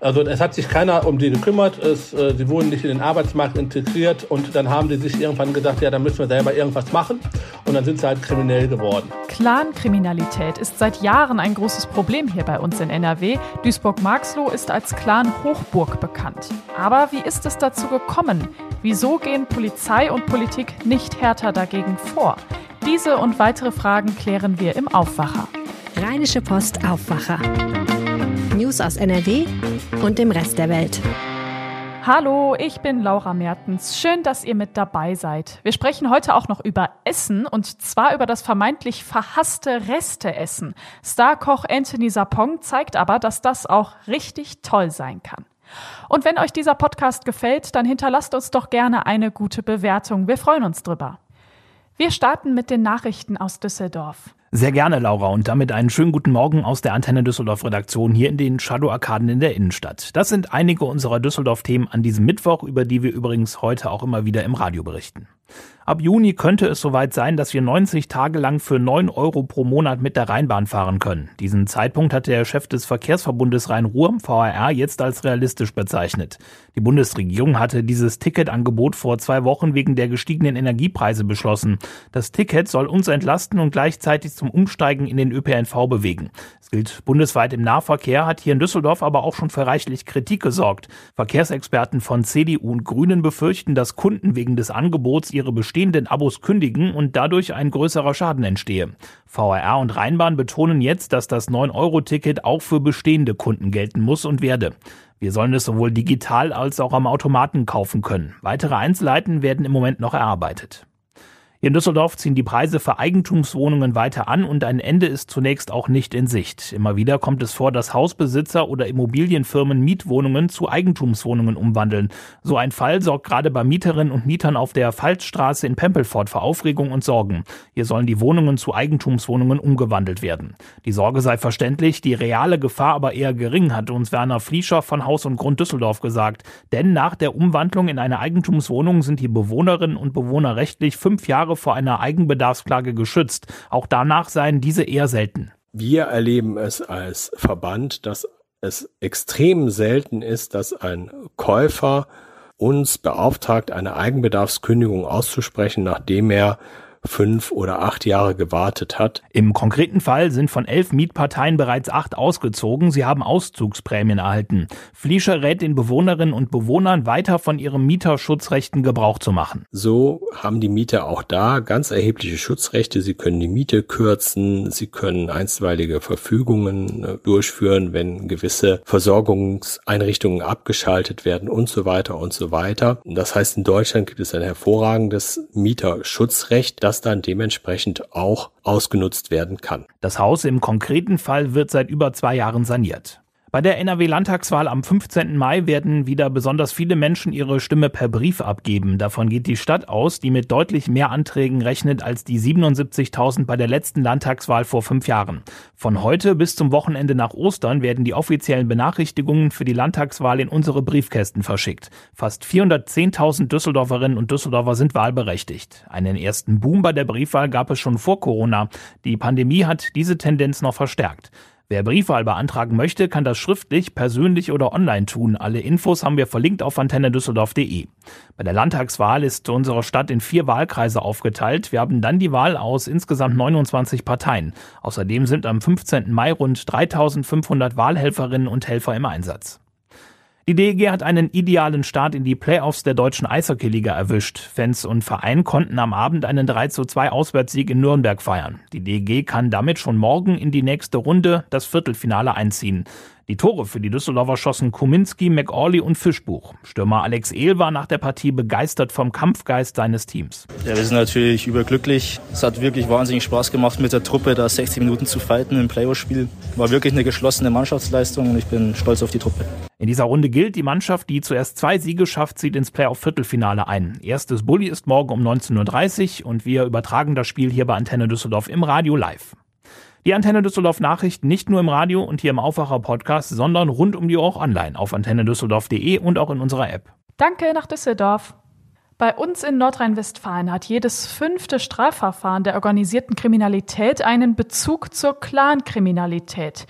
Also es hat sich keiner um die gekümmert, es, äh, sie wurden nicht in den Arbeitsmarkt integriert und dann haben die sich irgendwann gesagt, ja, dann müssen wir selber irgendwas machen und dann sind sie halt kriminell geworden. Clankriminalität ist seit Jahren ein großes Problem hier bei uns in NRW. Duisburg-Marxloh ist als Clan-Hochburg bekannt. Aber wie ist es dazu gekommen? Wieso gehen Polizei und Politik nicht härter dagegen vor? Diese und weitere Fragen klären wir im Aufwacher. Rheinische Post Aufwacher. News aus NRW und dem Rest der Welt. Hallo, ich bin Laura Mertens. Schön, dass ihr mit dabei seid. Wir sprechen heute auch noch über Essen und zwar über das vermeintlich verhasste Resteessen. Starkoch Anthony Sapong zeigt aber, dass das auch richtig toll sein kann. Und wenn euch dieser Podcast gefällt, dann hinterlasst uns doch gerne eine gute Bewertung. Wir freuen uns drüber. Wir starten mit den Nachrichten aus Düsseldorf. Sehr gerne, Laura, und damit einen schönen guten Morgen aus der Antenne Düsseldorf Redaktion hier in den Shadow Arkaden in der Innenstadt. Das sind einige unserer Düsseldorf-Themen an diesem Mittwoch, über die wir übrigens heute auch immer wieder im Radio berichten. Ab Juni könnte es soweit sein, dass wir 90 Tage lang für 9 Euro pro Monat mit der Rheinbahn fahren können. Diesen Zeitpunkt hat der Chef des Verkehrsverbundes Rhein-Ruhr, VRR, jetzt als realistisch bezeichnet. Die Bundesregierung hatte dieses Ticketangebot vor zwei Wochen wegen der gestiegenen Energiepreise beschlossen. Das Ticket soll uns entlasten und gleichzeitig zum Umsteigen in den ÖPNV bewegen. Es gilt bundesweit im Nahverkehr, hat hier in Düsseldorf aber auch schon für reichlich Kritik gesorgt. Verkehrsexperten von CDU und Grünen befürchten, dass Kunden wegen des Angebots ihre bestehenden Abos kündigen und dadurch ein größerer Schaden entstehe. VRR und Rheinbahn betonen jetzt, dass das 9-Euro-Ticket auch für bestehende Kunden gelten muss und werde. Wir sollen es sowohl digital als auch am Automaten kaufen können. Weitere Einzelheiten werden im Moment noch erarbeitet. In Düsseldorf ziehen die Preise für Eigentumswohnungen weiter an und ein Ende ist zunächst auch nicht in Sicht. Immer wieder kommt es vor, dass Hausbesitzer oder Immobilienfirmen Mietwohnungen zu Eigentumswohnungen umwandeln. So ein Fall sorgt gerade bei Mieterinnen und Mietern auf der Pfalzstraße in Pempelfort für Aufregung und Sorgen. Hier sollen die Wohnungen zu Eigentumswohnungen umgewandelt werden. Die Sorge sei verständlich, die reale Gefahr aber eher gering, hat uns Werner Fliescher von Haus und Grund Düsseldorf gesagt. Denn nach der Umwandlung in eine Eigentumswohnung sind die Bewohnerinnen und Bewohner rechtlich fünf Jahre Jahre vor einer Eigenbedarfsklage geschützt. Auch danach seien diese eher selten. Wir erleben es als Verband, dass es extrem selten ist, dass ein Käufer uns beauftragt, eine Eigenbedarfskündigung auszusprechen, nachdem er fünf oder acht Jahre gewartet hat. Im konkreten Fall sind von elf Mietparteien bereits acht ausgezogen. Sie haben Auszugsprämien erhalten. Fliescher rät den Bewohnerinnen und Bewohnern weiter von ihren Mieterschutzrechten Gebrauch zu machen. So haben die Mieter auch da ganz erhebliche Schutzrechte. Sie können die Miete kürzen. Sie können einstweilige Verfügungen äh, durchführen, wenn gewisse Versorgungseinrichtungen abgeschaltet werden und so weiter und so weiter. Das heißt, in Deutschland gibt es ein hervorragendes Mieterschutzrecht, das dann dementsprechend auch ausgenutzt werden kann. Das Haus im konkreten Fall wird seit über zwei Jahren saniert. Bei der NRW-Landtagswahl am 15. Mai werden wieder besonders viele Menschen ihre Stimme per Brief abgeben. Davon geht die Stadt aus, die mit deutlich mehr Anträgen rechnet als die 77.000 bei der letzten Landtagswahl vor fünf Jahren. Von heute bis zum Wochenende nach Ostern werden die offiziellen Benachrichtigungen für die Landtagswahl in unsere Briefkästen verschickt. Fast 410.000 Düsseldorferinnen und Düsseldorfer sind wahlberechtigt. Einen ersten Boom bei der Briefwahl gab es schon vor Corona. Die Pandemie hat diese Tendenz noch verstärkt. Wer Briefwahl beantragen möchte, kann das schriftlich, persönlich oder online tun. Alle Infos haben wir verlinkt auf antennedüsseldorf.de. Bei der Landtagswahl ist unsere Stadt in vier Wahlkreise aufgeteilt. Wir haben dann die Wahl aus insgesamt 29 Parteien. Außerdem sind am 15. Mai rund 3500 Wahlhelferinnen und Helfer im Einsatz. Die DEG hat einen idealen Start in die Playoffs der deutschen Eishockeyliga erwischt. Fans und Verein konnten am Abend einen 3 zu 2 Auswärtssieg in Nürnberg feiern. Die DEG kann damit schon morgen in die nächste Runde, das Viertelfinale, einziehen. Die Tore für die Düsseldorfer schossen Kuminski, McAuley und Fischbuch. Stürmer Alex Ehl war nach der Partie begeistert vom Kampfgeist seines Teams. Ja, wir sind natürlich überglücklich. Es hat wirklich wahnsinnig Spaß gemacht, mit der Truppe da 60 Minuten zu fighten im Playoff-Spiel. War wirklich eine geschlossene Mannschaftsleistung und ich bin stolz auf die Truppe. In dieser Runde gilt, die Mannschaft, die zuerst zwei Siege schafft, zieht ins Playoff-Viertelfinale ein. Erstes Bulli ist morgen um 19.30 Uhr und wir übertragen das Spiel hier bei Antenne Düsseldorf im Radio live. Die Antenne Düsseldorf Nachrichten nicht nur im Radio und hier im Aufwacher Podcast, sondern rund um die Uhr auch online auf antennedüsseldorf.de und auch in unserer App. Danke nach Düsseldorf. Bei uns in Nordrhein-Westfalen hat jedes fünfte Strafverfahren der organisierten Kriminalität einen Bezug zur Clankriminalität.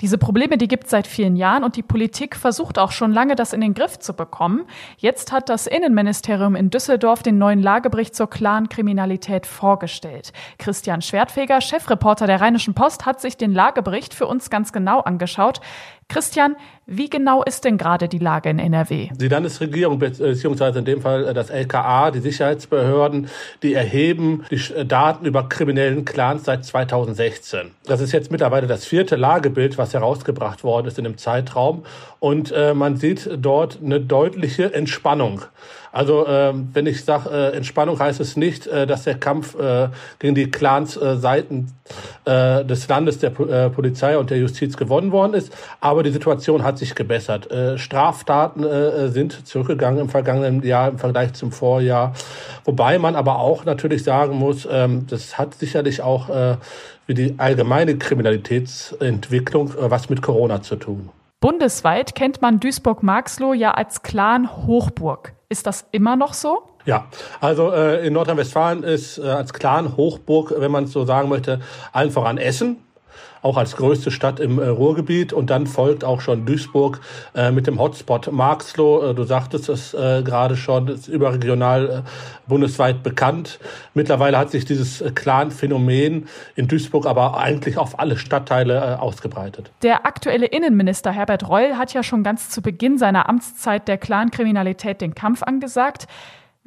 Diese Probleme, die gibt es seit vielen Jahren und die Politik versucht auch schon lange, das in den Griff zu bekommen. Jetzt hat das Innenministerium in Düsseldorf den neuen Lagebericht zur Clan-Kriminalität vorgestellt. Christian Schwertfeger, Chefreporter der Rheinischen Post, hat sich den Lagebericht für uns ganz genau angeschaut. Christian, wie genau ist denn gerade die Lage in NRW? Die Landesregierung, beziehungsweise in dem Fall äh, das LKA, die Sicherheitsbehörden, die erheben die äh, Daten über kriminellen Clans seit 2016. Das ist jetzt mittlerweile das vierte Lagebild, was herausgebracht worden ist in dem Zeitraum. Und äh, man sieht dort eine deutliche Entspannung. Also äh, wenn ich sage äh, Entspannung, heißt es nicht, äh, dass der Kampf äh, gegen die Clans äh, Seiten äh, des Landes, der äh, Polizei und der Justiz gewonnen worden ist. Aber die Situation hat sich gebessert. Äh, Straftaten äh, sind zurückgegangen im vergangenen Jahr im Vergleich zum Vorjahr. Wobei man aber auch natürlich sagen muss, ähm, das hat sicherlich auch äh, wie die allgemeine Kriminalitätsentwicklung äh, was mit Corona zu tun. Bundesweit kennt man Duisburg-Marxloh ja als Clan-Hochburg. Ist das immer noch so? Ja, also äh, in Nordrhein-Westfalen ist äh, als Clan-Hochburg, wenn man es so sagen möchte, allen voran Essen auch als größte Stadt im äh, Ruhrgebiet. Und dann folgt auch schon Duisburg äh, mit dem Hotspot Marxloh. Äh, du sagtest es gerade schon, ist überregional bundesweit bekannt. Mittlerweile hat sich dieses Clan-Phänomen in Duisburg aber eigentlich auf alle Stadtteile ausgebreitet. Der aktuelle Innenminister Herbert Reul hat ja schon ganz zu Beginn seiner Amtszeit der Clan-Kriminalität den Kampf angesagt.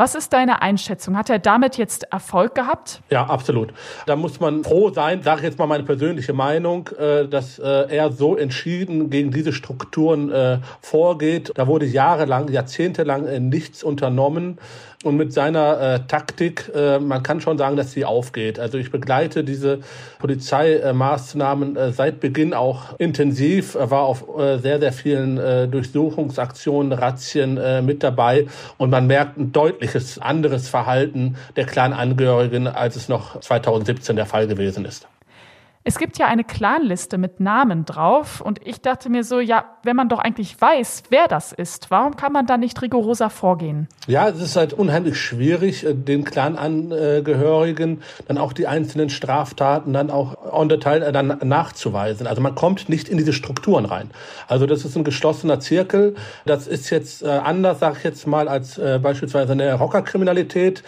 Was ist deine Einschätzung? Hat er damit jetzt Erfolg gehabt? Ja, absolut. Da muss man froh sein, sage ich jetzt mal meine persönliche Meinung, äh, dass äh, er so entschieden gegen diese Strukturen äh, vorgeht. Da wurde jahrelang, jahrzehntelang nichts unternommen und mit seiner äh, Taktik, äh, man kann schon sagen, dass sie aufgeht. Also ich begleite diese Polizeimaßnahmen äh, seit Beginn auch intensiv, war auf äh, sehr, sehr vielen äh, Durchsuchungsaktionen, Razzien äh, mit dabei und man merkt ein deutliches anderes Verhalten der Clan-Angehörigen, als es noch 2017 der Fall gewesen ist. Es gibt ja eine Clanliste mit Namen drauf und ich dachte mir so, ja, wenn man doch eigentlich weiß, wer das ist, warum kann man da nicht rigoroser vorgehen? Ja, es ist halt unheimlich schwierig, äh, den Clanangehörigen dann auch die einzelnen Straftaten dann auch on detail äh, dann nachzuweisen. Also man kommt nicht in diese Strukturen rein. Also das ist ein geschlossener Zirkel. Das ist jetzt äh, anders, sag ich jetzt mal, als beispielsweise eine Rockerkriminalität.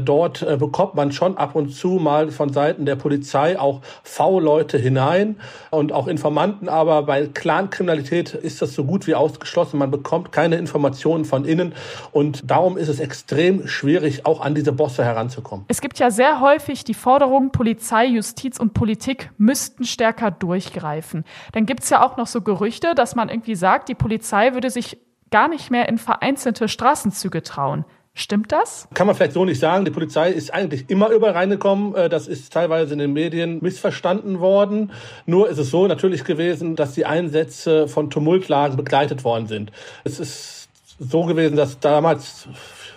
Dort bekommt man schon ab und zu mal von Seiten der Polizei auch V Leute hinein und auch Informanten, aber bei Clankriminalität ist das so gut wie ausgeschlossen. Man bekommt keine Informationen von innen und darum ist es extrem schwierig, auch an diese Bosse heranzukommen. Es gibt ja sehr häufig die Forderung, Polizei, Justiz und Politik müssten stärker durchgreifen. Dann gibt es ja auch noch so Gerüchte, dass man irgendwie sagt, die Polizei würde sich gar nicht mehr in vereinzelte Straßenzüge trauen. Stimmt das? Kann man vielleicht so nicht sagen. Die Polizei ist eigentlich immer überall reingekommen. Äh, das ist teilweise in den Medien missverstanden worden. Nur ist es so natürlich gewesen, dass die Einsätze von Tumultlagen begleitet worden sind. Es ist so gewesen, dass damals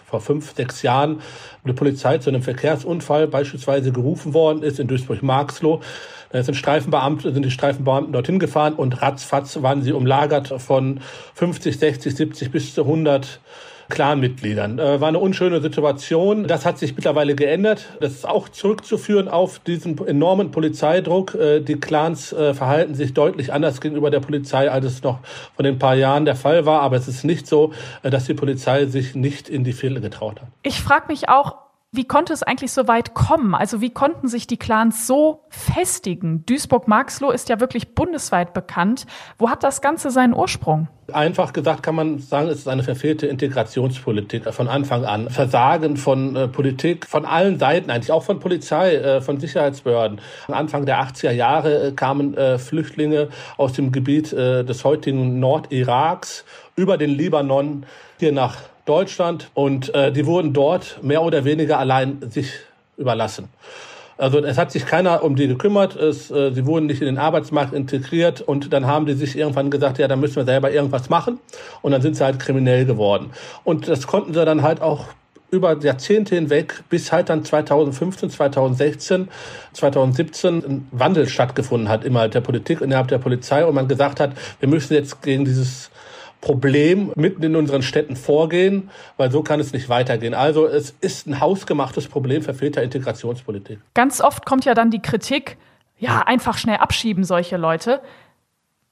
vor fünf, sechs Jahren eine Polizei zu einem Verkehrsunfall beispielsweise gerufen worden ist in Duisburg-Marxloh. Da sind Streifenbeamte, sind die Streifenbeamten dorthin gefahren und ratzfatz waren sie umlagert von 50, 60, 70 bis zu 100 Clanmitgliedern. Äh, war eine unschöne Situation. Das hat sich mittlerweile geändert. Das ist auch zurückzuführen auf diesen enormen Polizeidruck. Äh, die Clans äh, verhalten sich deutlich anders gegenüber der Polizei, als es noch vor den paar Jahren der Fall war. Aber es ist nicht so, äh, dass die Polizei sich nicht in die Viertel getraut hat. Ich frage mich auch, wie konnte es eigentlich so weit kommen? Also wie konnten sich die Clans so festigen? Duisburg-Marxloh ist ja wirklich bundesweit bekannt. Wo hat das Ganze seinen Ursprung? Einfach gesagt kann man sagen, es ist eine verfehlte Integrationspolitik von Anfang an. Versagen von äh, Politik von allen Seiten, eigentlich auch von Polizei, äh, von Sicherheitsbehörden. Anfang der 80er Jahre äh, kamen äh, Flüchtlinge aus dem Gebiet äh, des heutigen Nordiraks über den Libanon hier nach Deutschland und äh, die wurden dort mehr oder weniger allein sich überlassen. Also es hat sich keiner um die gekümmert, es, äh, sie wurden nicht in den Arbeitsmarkt integriert und dann haben die sich irgendwann gesagt, ja, da müssen wir selber irgendwas machen und dann sind sie halt kriminell geworden. Und das konnten sie dann halt auch über Jahrzehnte hinweg, bis halt dann 2015, 2016, 2017 ein Wandel stattgefunden hat innerhalb der Politik, innerhalb der Polizei und man gesagt hat, wir müssen jetzt gegen dieses Problem mitten in unseren Städten vorgehen, weil so kann es nicht weitergehen. Also es ist ein hausgemachtes Problem verfehlter Integrationspolitik. Ganz oft kommt ja dann die Kritik, ja, einfach schnell abschieben solche Leute.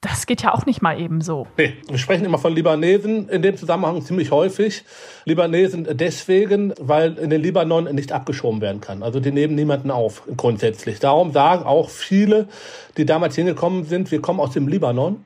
Das geht ja auch nicht mal eben so. Nee, wir sprechen immer von Libanesen in dem Zusammenhang ziemlich häufig. Libanesen deswegen, weil in den Libanon nicht abgeschoben werden kann. Also die nehmen niemanden auf, grundsätzlich. Darum sagen auch viele, die damals hingekommen sind, wir kommen aus dem Libanon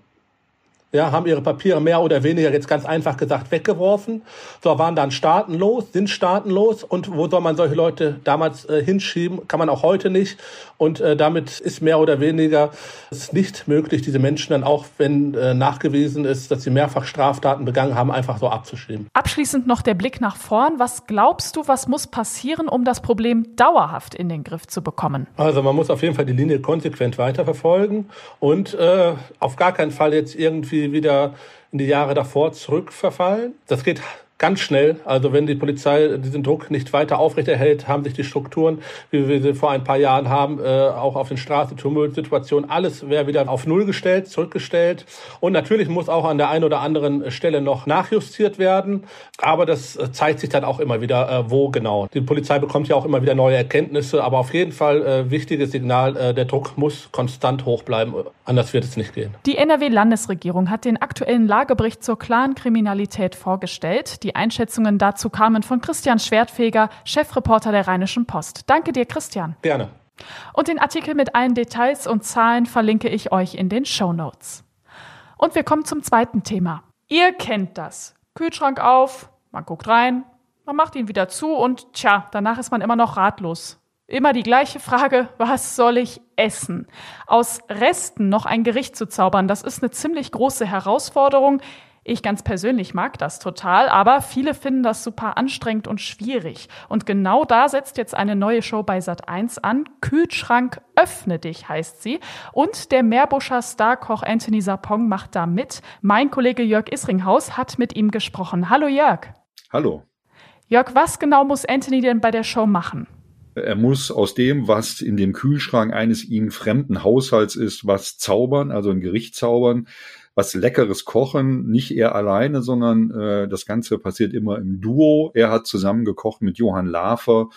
ja, haben ihre Papiere mehr oder weniger jetzt ganz einfach gesagt weggeworfen, so waren dann staatenlos, sind staatenlos und wo soll man solche Leute damals äh, hinschieben, kann man auch heute nicht und äh, damit ist mehr oder weniger es nicht möglich, diese Menschen dann auch, wenn äh, nachgewiesen ist, dass sie mehrfach Straftaten begangen haben, einfach so abzuschieben. Abschließend noch der Blick nach vorn. Was glaubst du, was muss passieren, um das Problem dauerhaft in den Griff zu bekommen? Also man muss auf jeden Fall die Linie konsequent weiterverfolgen und äh, auf gar keinen Fall jetzt irgendwie wieder in die Jahre davor zurückverfallen. Das geht ganz schnell. Also wenn die Polizei diesen Druck nicht weiter aufrechterhält, haben sich die Strukturen, wie wir sie vor ein paar Jahren haben, äh, auch auf den Straßen, Tumultsituationen, alles wäre wieder auf Null gestellt, zurückgestellt. Und natürlich muss auch an der einen oder anderen Stelle noch nachjustiert werden. Aber das äh, zeigt sich dann auch immer wieder, äh, wo genau. Die Polizei bekommt ja auch immer wieder neue Erkenntnisse. Aber auf jeden Fall wichtiges Signal, der Druck muss konstant hoch bleiben. Anders wird es nicht gehen. Die NRW-Landesregierung hat den aktuellen Lagebericht zur Clan-Kriminalität vorgestellt. Die die Einschätzungen dazu kamen von Christian Schwertfeger, Chefreporter der Rheinischen Post. Danke dir, Christian. Gerne. Und den Artikel mit allen Details und Zahlen verlinke ich euch in den Show Notes. Und wir kommen zum zweiten Thema. Ihr kennt das. Kühlschrank auf, man guckt rein, man macht ihn wieder zu und tja, danach ist man immer noch ratlos. Immer die gleiche Frage, was soll ich essen? Aus Resten noch ein Gericht zu zaubern, das ist eine ziemlich große Herausforderung. Ich ganz persönlich mag das total, aber viele finden das super anstrengend und schwierig. Und genau da setzt jetzt eine neue Show bei Sat1 an. Kühlschrank öffne dich heißt sie. Und der Meerbuscher Starkoch Anthony Sapong macht da mit. Mein Kollege Jörg Isringhaus hat mit ihm gesprochen. Hallo Jörg. Hallo. Jörg, was genau muss Anthony denn bei der Show machen? Er muss aus dem, was in dem Kühlschrank eines ihm fremden Haushalts ist, was zaubern, also ein Gericht zaubern was Leckeres kochen, nicht er alleine, sondern äh, das Ganze passiert immer im Duo. Er hat zusammen gekocht mit Johann Lafer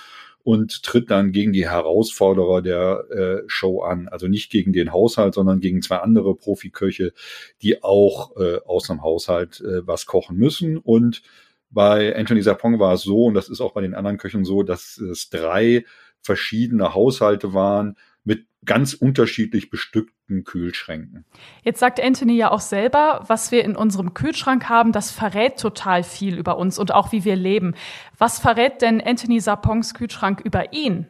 und tritt dann gegen die Herausforderer der äh, Show an. Also nicht gegen den Haushalt, sondern gegen zwei andere Profiköche, die auch äh, aus dem Haushalt äh, was kochen müssen. Und bei Anthony Sapong war es so, und das ist auch bei den anderen Köchen so, dass es drei verschiedene Haushalte waren ganz unterschiedlich bestückten Kühlschränken. Jetzt sagt Anthony ja auch selber, was wir in unserem Kühlschrank haben, das verrät total viel über uns und auch wie wir leben. Was verrät denn Anthony Sapongs Kühlschrank über ihn?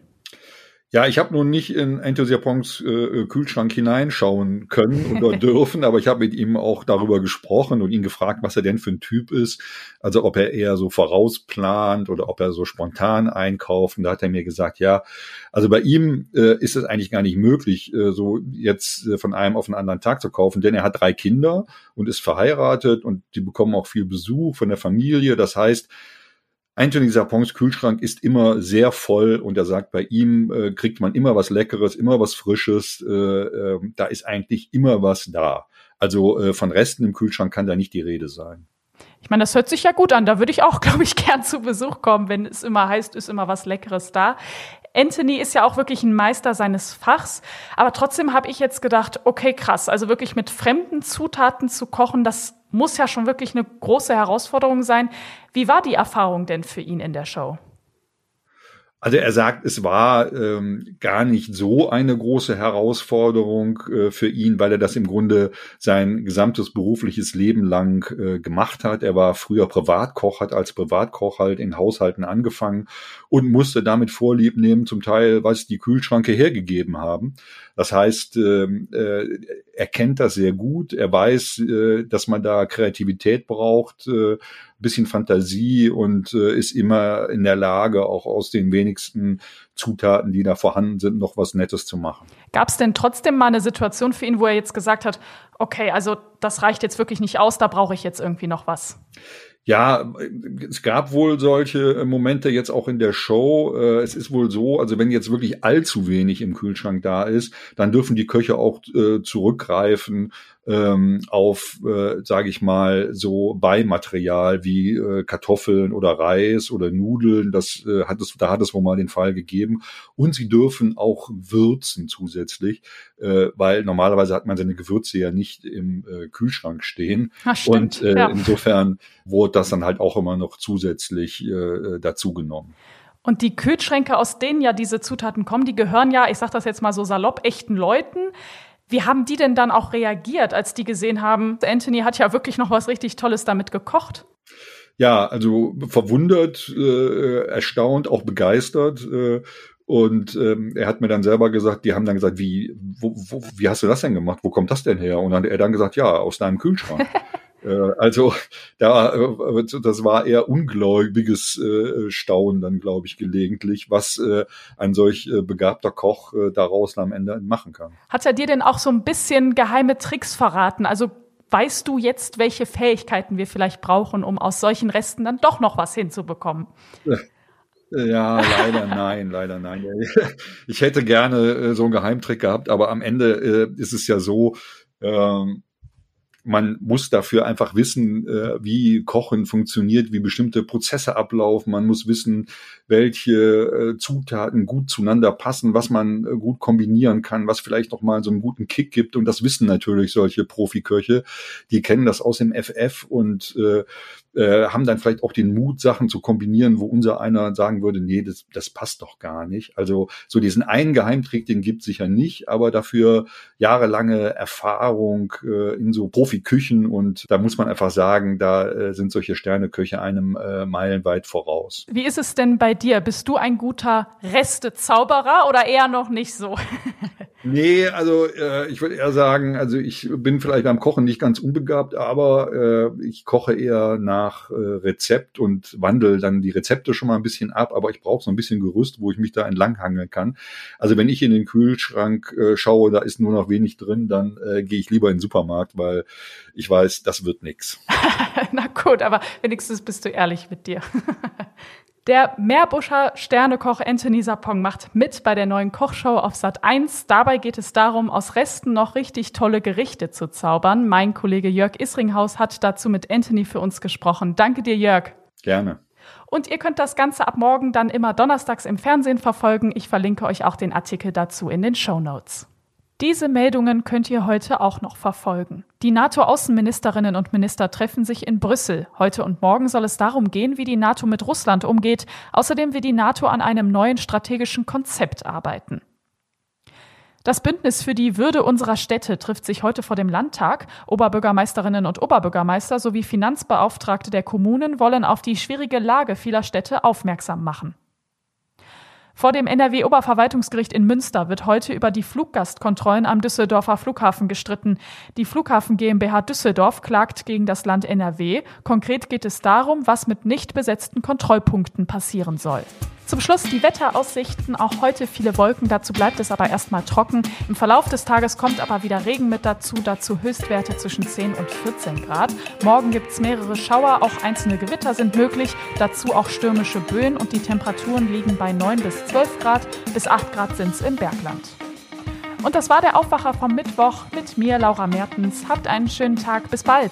Ja, ich habe nun nicht in Enthusiapons äh, äh, Kühlschrank hineinschauen können oder dürfen, aber ich habe mit ihm auch darüber gesprochen und ihn gefragt, was er denn für ein Typ ist. Also ob er eher so vorausplant oder ob er so spontan einkauft. Und da hat er mir gesagt, ja, also bei ihm äh, ist es eigentlich gar nicht möglich, äh, so jetzt äh, von einem auf den anderen Tag zu kaufen, denn er hat drei Kinder und ist verheiratet und die bekommen auch viel Besuch von der Familie. Das heißt, Anthony Sapons Kühlschrank ist immer sehr voll und er sagt, bei ihm äh, kriegt man immer was Leckeres, immer was Frisches. Äh, äh, da ist eigentlich immer was da. Also äh, von Resten im Kühlschrank kann da nicht die Rede sein. Ich meine, das hört sich ja gut an. Da würde ich auch, glaube ich, gern zu Besuch kommen, wenn es immer heißt, ist immer was Leckeres da. Anthony ist ja auch wirklich ein Meister seines Fachs. Aber trotzdem habe ich jetzt gedacht, okay, krass. Also wirklich mit fremden Zutaten zu kochen, das muss ja schon wirklich eine große Herausforderung sein. Wie war die Erfahrung denn für ihn in der Show? Also er sagt, es war ähm, gar nicht so eine große Herausforderung äh, für ihn, weil er das im Grunde sein gesamtes berufliches Leben lang äh, gemacht hat. Er war früher Privatkoch, hat als Privatkoch halt in Haushalten angefangen und musste damit Vorlieb nehmen, zum Teil, was die Kühlschranke hergegeben haben. Das heißt, äh, äh, er kennt das sehr gut. Er weiß, äh, dass man da Kreativität braucht, äh, bisschen Fantasie und äh, ist immer in der Lage, auch aus den wenigsten Zutaten, die da vorhanden sind, noch was Nettes zu machen. Gab es denn trotzdem mal eine Situation für ihn, wo er jetzt gesagt hat, okay, also das reicht jetzt wirklich nicht aus, da brauche ich jetzt irgendwie noch was? Ja, es gab wohl solche Momente jetzt auch in der Show. Äh, es ist wohl so, also wenn jetzt wirklich allzu wenig im Kühlschrank da ist, dann dürfen die Köche auch äh, zurückgreifen ähm, auf, äh, sage ich mal, so Beimaterial wie äh, Kartoffeln oder Reis oder Nudeln. Das äh, hat es, da hat es wohl mal den Fall gegeben. Und sie dürfen auch würzen zusätzlich, äh, weil normalerweise hat man seine Gewürze ja nicht im äh, Kühlschrank stehen. Ach. Und äh, ja. insofern wurde das dann halt auch immer noch zusätzlich äh, dazu genommen. Und die Kühlschränke, aus denen ja diese Zutaten kommen, die gehören ja, ich sag das jetzt mal so salopp, echten Leuten. Wie haben die denn dann auch reagiert, als die gesehen haben, Anthony hat ja wirklich noch was richtig Tolles damit gekocht? Ja, also verwundert, äh, erstaunt, auch begeistert. Äh, und ähm, er hat mir dann selber gesagt, die haben dann gesagt, wie, wo, wo, wie hast du das denn gemacht? Wo kommt das denn her? Und dann hat er dann gesagt, ja, aus deinem Kühlschrank. Äh, also da, äh, das war eher ungläubiges äh, Staunen dann, glaube ich, gelegentlich, was ein solch begabter Koch daraus am Ende machen kann. Hat er dir denn auch so ein bisschen geheime Tricks verraten? Also weißt du jetzt, welche Fähigkeiten wir vielleicht brauchen, um aus solchen Resten dann doch noch was hinzubekommen? Ja, leider nein, leider nein. Ich hätte gerne so einen Geheimtrick gehabt, aber am Ende ist es ja so, ähm, man muss dafür einfach wissen, äh, wie Kochen funktioniert, wie bestimmte Prozesse ablaufen. Man muss wissen, welche äh, Zutaten gut zueinander passen, was man äh, gut kombinieren kann, was vielleicht noch mal so einen guten Kick gibt. Und das wissen natürlich solche Profiköche. Die kennen das aus dem FF und äh, äh, haben dann vielleicht auch den Mut, Sachen zu kombinieren, wo unser einer sagen würde, nee, das, das passt doch gar nicht. Also so diesen einen Geheimtrick, den gibt sicher nicht, aber dafür jahrelange Erfahrung äh, in so Profiküchen und da muss man einfach sagen, da äh, sind solche Sterneköche einem äh, meilenweit voraus. Wie ist es denn bei dir? Bist du ein guter Restezauberer oder eher noch nicht so? Nee, also äh, ich würde eher sagen, also ich bin vielleicht beim Kochen nicht ganz unbegabt, aber äh, ich koche eher nach äh, Rezept und wandle dann die Rezepte schon mal ein bisschen ab, aber ich brauche so ein bisschen Gerüst, wo ich mich da entlanghangeln kann. Also wenn ich in den Kühlschrank äh, schaue, da ist nur noch wenig drin, dann äh, gehe ich lieber in den Supermarkt, weil ich weiß, das wird nix. Na gut, aber wenigstens bist du ehrlich mit dir. Der Meerbuscher Sternekoch Anthony Sapong macht mit bei der neuen Kochshow auf Sat 1. Dabei geht es darum, aus Resten noch richtig tolle Gerichte zu zaubern. Mein Kollege Jörg Isringhaus hat dazu mit Anthony für uns gesprochen. Danke dir, Jörg. Gerne. Und ihr könnt das Ganze ab morgen dann immer donnerstags im Fernsehen verfolgen. Ich verlinke euch auch den Artikel dazu in den Show Notes. Diese Meldungen könnt ihr heute auch noch verfolgen. Die NATO-Außenministerinnen und Minister treffen sich in Brüssel. Heute und morgen soll es darum gehen, wie die NATO mit Russland umgeht. Außerdem will die NATO an einem neuen strategischen Konzept arbeiten. Das Bündnis für die Würde unserer Städte trifft sich heute vor dem Landtag. Oberbürgermeisterinnen und Oberbürgermeister sowie Finanzbeauftragte der Kommunen wollen auf die schwierige Lage vieler Städte aufmerksam machen. Vor dem NRW-Oberverwaltungsgericht in Münster wird heute über die Fluggastkontrollen am Düsseldorfer Flughafen gestritten. Die Flughafen GmbH Düsseldorf klagt gegen das Land NRW. Konkret geht es darum, was mit nicht besetzten Kontrollpunkten passieren soll. Zum Schluss die Wetteraussichten. Auch heute viele Wolken, dazu bleibt es aber erstmal trocken. Im Verlauf des Tages kommt aber wieder Regen mit dazu, dazu Höchstwerte zwischen 10 und 14 Grad. Morgen gibt es mehrere Schauer, auch einzelne Gewitter sind möglich, dazu auch stürmische Böen und die Temperaturen liegen bei 9 bis 12 Grad, bis 8 Grad sind es im Bergland. Und das war der Aufwacher vom Mittwoch mit mir, Laura Mertens. Habt einen schönen Tag, bis bald.